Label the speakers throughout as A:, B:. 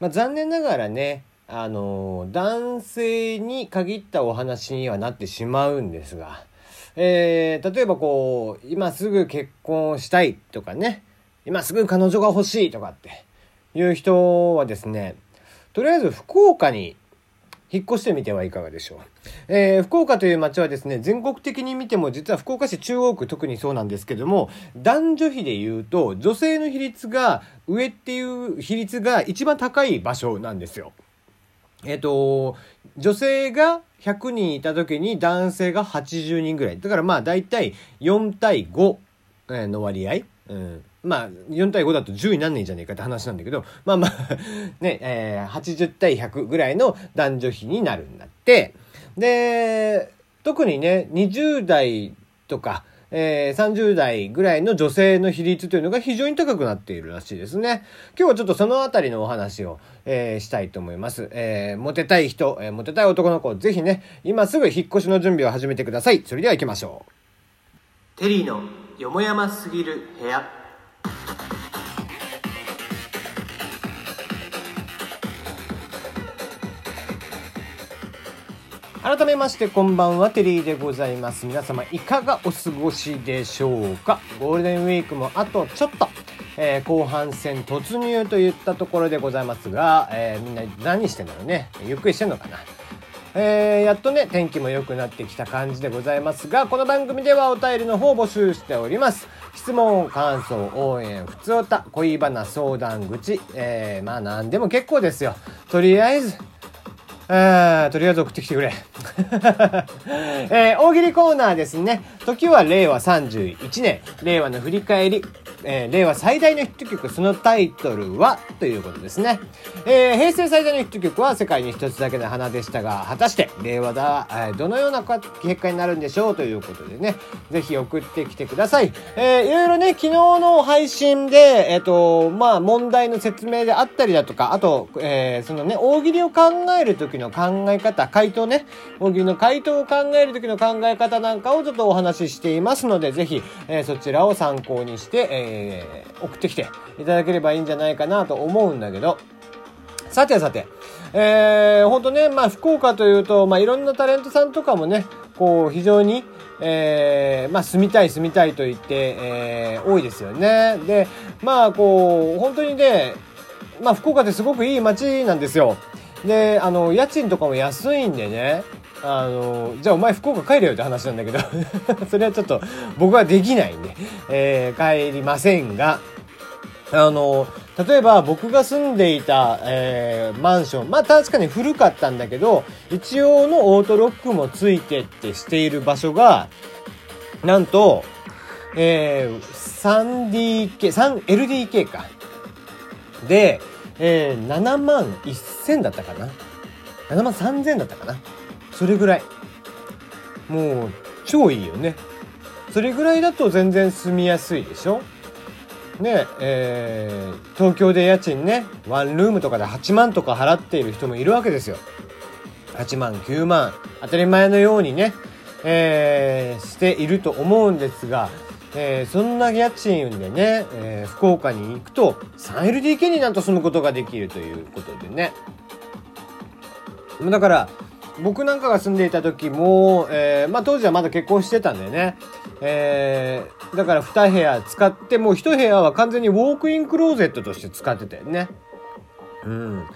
A: まあ、残念ながらねあの男性に限ったお話にはなってしまうんですが、えー、例えばこう今すぐ結婚したいとかね今すぐ彼女が欲しいとかっていう人はですねとりあえず福岡に引っ越してみてはいかがでしょう。えー、福岡という街はですね、全国的に見ても実は福岡市中央区特にそうなんですけども、男女比で言うと女性の比率が上っていう比率が一番高い場所なんですよ。えっ、ー、と、女性が100人いた時に男性が80人ぐらい。だからまあ大体4対5の割合。うん。まあ、4対5だと10になんねえじゃねえかって話なんだけど、まあまあ ね、えー、80対100ぐらいの男女比になるんだって。で、特にね、20代とか、えー、30代ぐらいの女性の比率というのが非常に高くなっているらしいですね。今日はちょっとそのあたりのお話を、えー、したいと思います。えー、モテたい人、えー、モテたい男の子、ぜひね、今すぐ引っ越しの準備を始めてください。それでは行きましょう。テリーのよもやますぎる部屋。改めましてこんばんはテリーでございます。皆様いかがお過ごしでしょうか？ゴールデンウィークもあとちょっと、えー、後半戦突入といったところでございますが、えー、みんな何してんだろうね？ゆっくりしてんのかな？えー、やっとね、天気も良くなってきた感じでございますが、この番組ではお便りの方を募集しております。質問、感想、応援、普通歌、恋バナ、相談口、えー、まあ何でも結構ですよ。とりあえず、あとりあえず送ってきてくれ。えー、大喜利コーナーですね。時は令和31年。令和の振り返り。えー、令和最大のヒット曲、そのタイトルは？ということですね。えー、平成最大のヒット曲は世界に一つだけの花でしたが、果たして令和だ、えー、どのような結果になるんでしょう？ということでね、ぜひ送ってきてください。えー、いろいろね、昨日の配信で、えっ、ー、と、まあ、問題の説明であったりだとか、あと、えー、そのね、大喜利を考える時時の考え方、回答ね、大喜利の回答を考える時の考え方なんかをちょっとお話ししていますので、ぜひ、えー、そちらを参考にして、え、送ってきていただければいいんじゃないかなと思うんだけど、さてさて、えー、ほんとね、まあ、福岡というと、まあ、いろんなタレントさんとかもね、こう、非常に、えー、まあ、住みたい住みたいと言って、えー、多いですよね。で、まあ、こう、本当にね、まあ、福岡ってすごくいい街なんですよ。で、あの、家賃とかも安いんでね、あの、じゃあお前福岡帰れよって話なんだけど。それはちょっと僕はできないんで、えー、帰りませんが、あの、例えば僕が住んでいた、えー、マンション、まあ確かに古かったんだけど、一応のオートロックもついてってしている場所が、なんと、えー、3DK、3LDK か。で、えー、7万1000 8000だったかな。7万3000だったかな。それぐらいもう超いいよねそれぐらいだと全然住みやすいでしょねえー、東京で家賃ねワンルームとかで8万とか払っている人もいるわけですよ8万9万当たり前のようにね、えー、していると思うんですが、えー、そんな家賃でね、えー、福岡に行くと 3LDK になんと住むことができるということでねだから僕なんかが住んでいた時も、えー、まあ当時はまだ結婚してたんだよね。えー、だから2部屋使って、もう1部屋は完全にウォークインクローゼットとして使ってたよね。うん。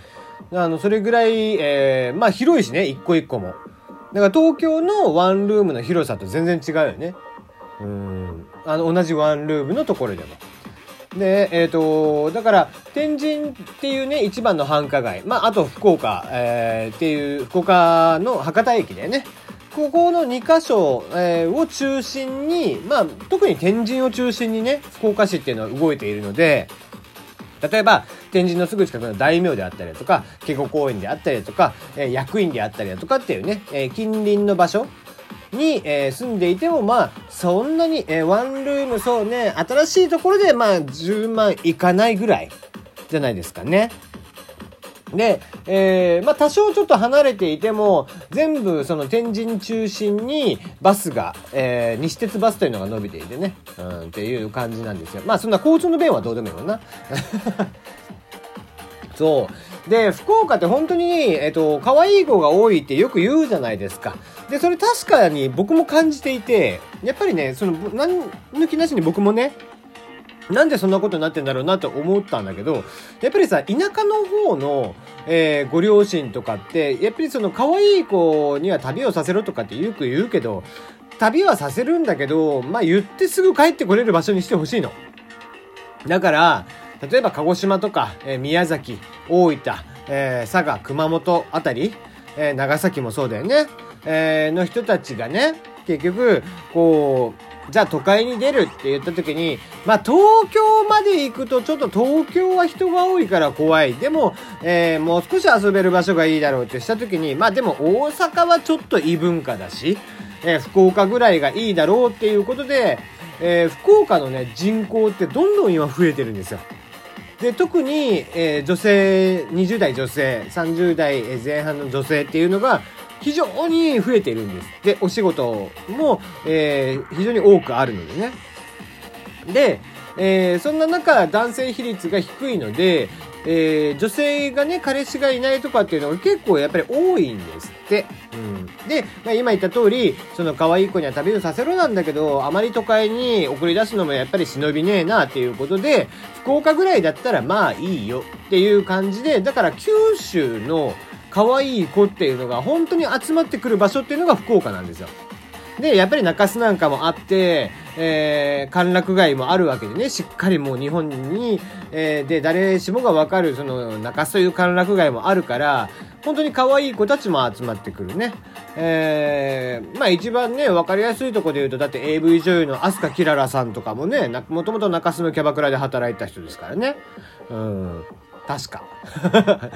A: あの、それぐらい、えー、まあ広いしね、一個一個も。だから東京のワンルームの広さと全然違うよね。うん。あの、同じワンルームのところでも。で、えっ、ー、と、だから、天神っていうね、一番の繁華街。まあ、あと福岡、えー、っていう、福岡の博多駅でね、ここの2カ所、えー、を中心に、まあ、特に天神を中心にね、福岡市っていうのは動いているので、例えば、天神のすぐ近くの大名であったりだとか、警護公園であったりだとか、えー、役員であったりだとかっていうね、えー、近隣の場所に、えー、住んでいても、まあ、そんなに、えー、ワンルーム、そうね、新しいところで、まあ、10万いかないぐらい、じゃないですかね。で、えー、まあ、多少ちょっと離れていても、全部その天神中心にバスが、えー、西鉄バスというのが伸びていてね、うん、っていう感じなんですよ。まあ、そんな交通の便はどうでもいいもんな。そう。で、福岡って本当に、えっと、可愛い子が多いってよく言うじゃないですか。で、それ確かに僕も感じていて、やっぱりね、その、何抜きなしに僕もね、なんでそんなことになってんだろうなと思ったんだけど、やっぱりさ、田舎の方の、えー、ご両親とかって、やっぱりその可愛い子には旅をさせろとかってよく言うけど、旅はさせるんだけど、まあ言ってすぐ帰ってこれる場所にしてほしいの。だから、例えば鹿児島とか、えー、宮崎、大分、えー、佐賀、熊本あたり、えー、長崎もそうだよね、えー、の人たちがね、結局、こう、じゃあ都会に出るって言った時に、まあ東京まで行くとちょっと東京は人が多いから怖い。でも、えー、もう少し遊べる場所がいいだろうってした時に、まあでも大阪はちょっと異文化だし、えー、福岡ぐらいがいいだろうっていうことで、えー、福岡のね、人口ってどんどん今増えてるんですよ。で、特に、えー、女性、20代女性、30代前半の女性っていうのが非常に増えているんです。で、お仕事も、えー、非常に多くあるのでね。で、えー、そんな中、男性比率が低いので、えー、女性がね、彼氏がいないとかっていうのが結構やっぱり多いんですって。うん。で、まあ、今言った通り、その可愛い子には旅をさせろなんだけど、あまり都会に送り出すのもやっぱり忍びねえなっていうことで、福岡ぐらいだったらまあいいよっていう感じで、だから九州の可愛い子っていうのが本当に集まってくる場所っていうのが福岡なんですよ。で、やっぱり中洲なんかもあって、えー、歓楽街もあるわけでね、しっかりもう日本に、えー、で、誰しもがわかる、その、中洲という歓楽街もあるから、本当に可愛い子たちも集まってくるね。えー、まあ一番ね、わかりやすいとこで言うと、だって AV 女優の飛鳥キララさんとかもね、もともと中洲のキャバクラで働いた人ですからね。うん。確か。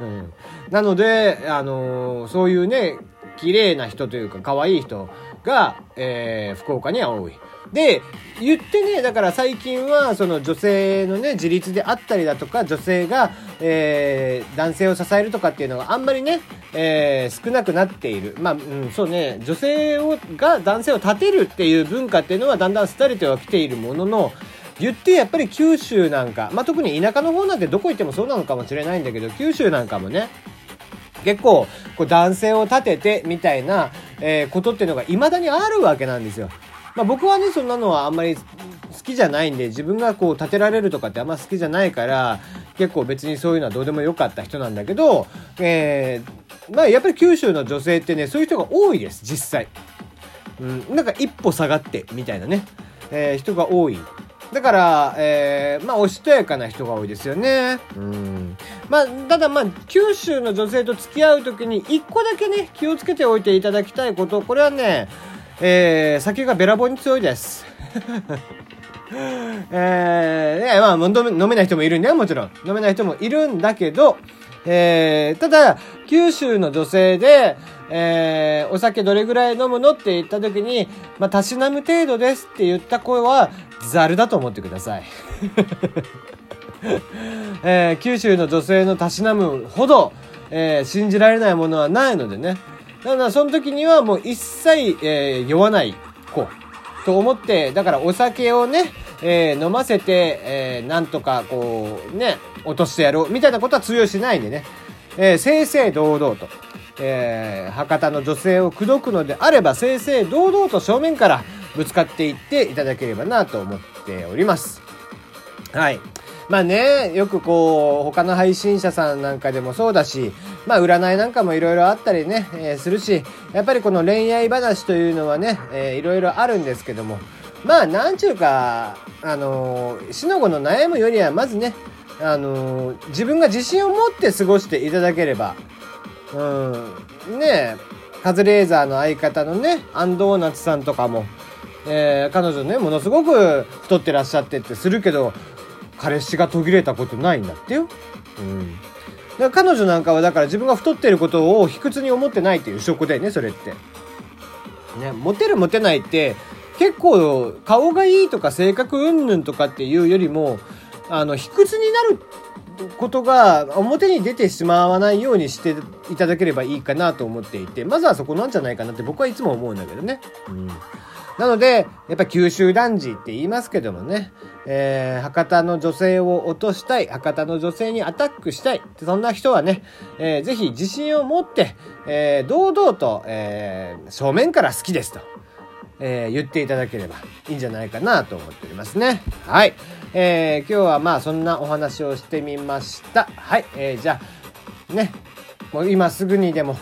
A: うん、なので、あのー、そういうね、綺麗な人というか可愛い人が、えー、福岡には多い。で、言ってね、だから最近は、その女性のね、自立であったりだとか、女性が、えー、男性を支えるとかっていうのがあんまりね、えー、少なくなっている。まあ、うん、そうね、女性を、が男性を立てるっていう文化っていうのはだんだん廃れてはきているものの、言ってやっぱり九州なんか、まあ、特に田舎の方なんてどこ行ってもそうなのかもしれないんだけど、九州なんかもね、結構、こう男性を立ててみたいな、えー、ことっていうのが未だにあるわけなんですよ。まあ僕はね、そんなのはあんまり好きじゃないんで、自分がこう立てられるとかってあんま好きじゃないから、結構別にそういうのはどうでもよかった人なんだけど、えー、まあやっぱり九州の女性ってね、そういう人が多いです、実際。うん、なんか一歩下がって、みたいなね、えー、人が多い。だから、えー、まあ、おしとやかな人が多いですよね。うん。まあ、ただまあ、九州の女性と付き合うときに、一個だけね、気をつけておいていただきたいこと、これはね、えー、酒がべらぼうに強いです。えー、ね、まあ飲め、飲めない人もいるんだよ、もちろん。飲めない人もいるんだけど、えー、ただ、九州の女性で、えー、お酒どれぐらい飲むのって言った時に、まあ、たしなむ程度ですって言った声は、ザルだと思ってください。えー、九州の女性のたしなむほど、えー、信じられないものはないのでね。だからその時にはもう一切、えー、酔わない子と思って、だからお酒をね、えー、飲ませて、えー、なんとかこうね、落としてやろうみたいなことは通用しないんでね、えー、正々堂々と、えー、博多の女性を口説くのであれば正々堂々と正面からぶつかっていっていただければなと思っております。はい。まあね、よくこう、他の配信者さんなんかでもそうだし、まあ占いなんかもいろいろあったりね、えー、するし、やっぱりこの恋愛話というのはね、えー、いろいろあるんですけども、まあなんちゅうか、あのー、しのごの悩むよりはまずね、あのー、自分が自信を持って過ごしていただければ、うん、ねカズレーザーの相方のね、アンドーナツさんとかも、えー、彼女ね、ものすごく太ってらっしゃってってするけど、彼氏が途切れたことないんだってよ。うん。だから彼女なんかはだから自分が太ってることを卑屈に思ってないっていう証拠だよね、それって。ね、モテるモテないって結構顔がいいとか性格うんぬんとかっていうよりも、あの、卑屈になることが表に出てしまわないようにしていただければいいかなと思っていて、まずはそこなんじゃないかなって僕はいつも思うんだけどね。うん。なので、やっぱ九州男児って言いますけどもね、えー、博多の女性を落としたい、博多の女性にアタックしたい、そんな人はね、えー、ぜひ自信を持って、えー、堂々と、えー、正面から好きですと。えー、言っていただければいいんじゃないかなと思っておりますね。はい。えー、今日はまあそんなお話をしてみました。はい。えー、じゃあ、ね、もう今すぐにでも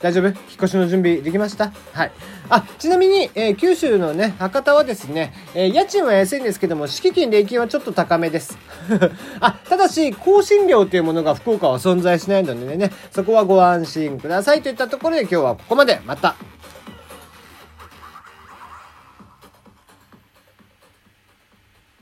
A: 大丈夫？引っ越しの準備できました？はい。あ、ちなみに、えー、九州のね、博多はですね、えー、家賃は安いんですけども、敷金、礼金はちょっと高めです。あ、ただし、更新料というものが福岡は存在しないのでね、そこはご安心くださいといったところで今日はここまで。また